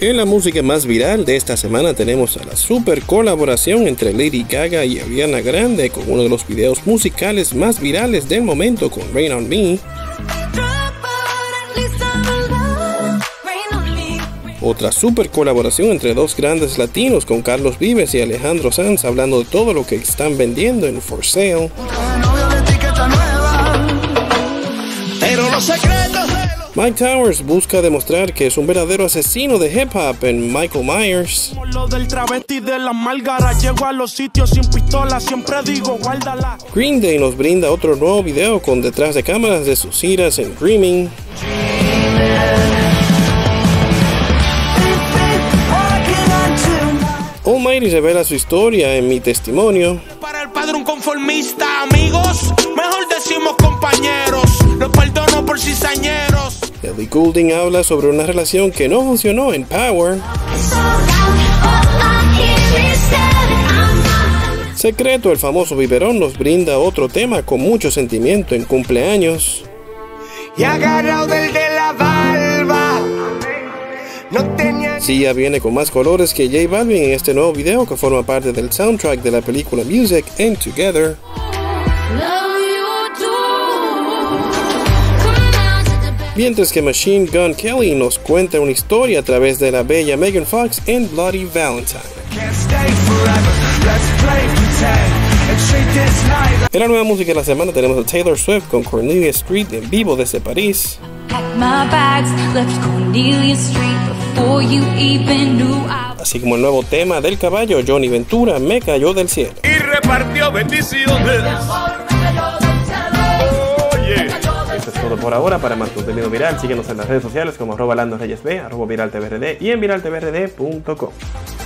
En la música más viral de esta semana tenemos a la super colaboración entre Lady Gaga y Ariana Grande con uno de los videos musicales más virales del momento con Rain on Me. Otra super colaboración entre dos grandes latinos con Carlos Vives y Alejandro Sanz hablando de todo lo que están vendiendo en For Sale. Mike Towers busca demostrar que es un verdadero asesino de hip hop en Michael Myers. Green Day nos brinda otro nuevo video con detrás de cámaras de sus iras en Dreaming. Almighty revela su historia en mi testimonio. Para el padre un conformista, amigos, mejor decimos compañeros. Los perdono por cizañeros. Ellie Goulding habla sobre una relación que no funcionó en Power. Secreto, el famoso biberón, nos brinda otro tema con mucho sentimiento en cumpleaños. Y agarrado del de la barba. No tenía Sia viene con más colores que J Balvin en este nuevo video que forma parte del soundtrack de la película Music and Together. Mientras que Machine Gun Kelly nos cuenta una historia a través de la bella Megan Fox en Bloody Valentine. En la nueva música de la semana tenemos a Taylor Swift con Cornelia Street en vivo desde París. Así como el nuevo tema del caballo Johnny Ventura me cayó del cielo. y repartió bendiciones. Por ahora. Para más contenido viral, síguenos en las redes sociales como arroba Lando Reyes B, arroba Viral TVRD y en viraltvrd.com.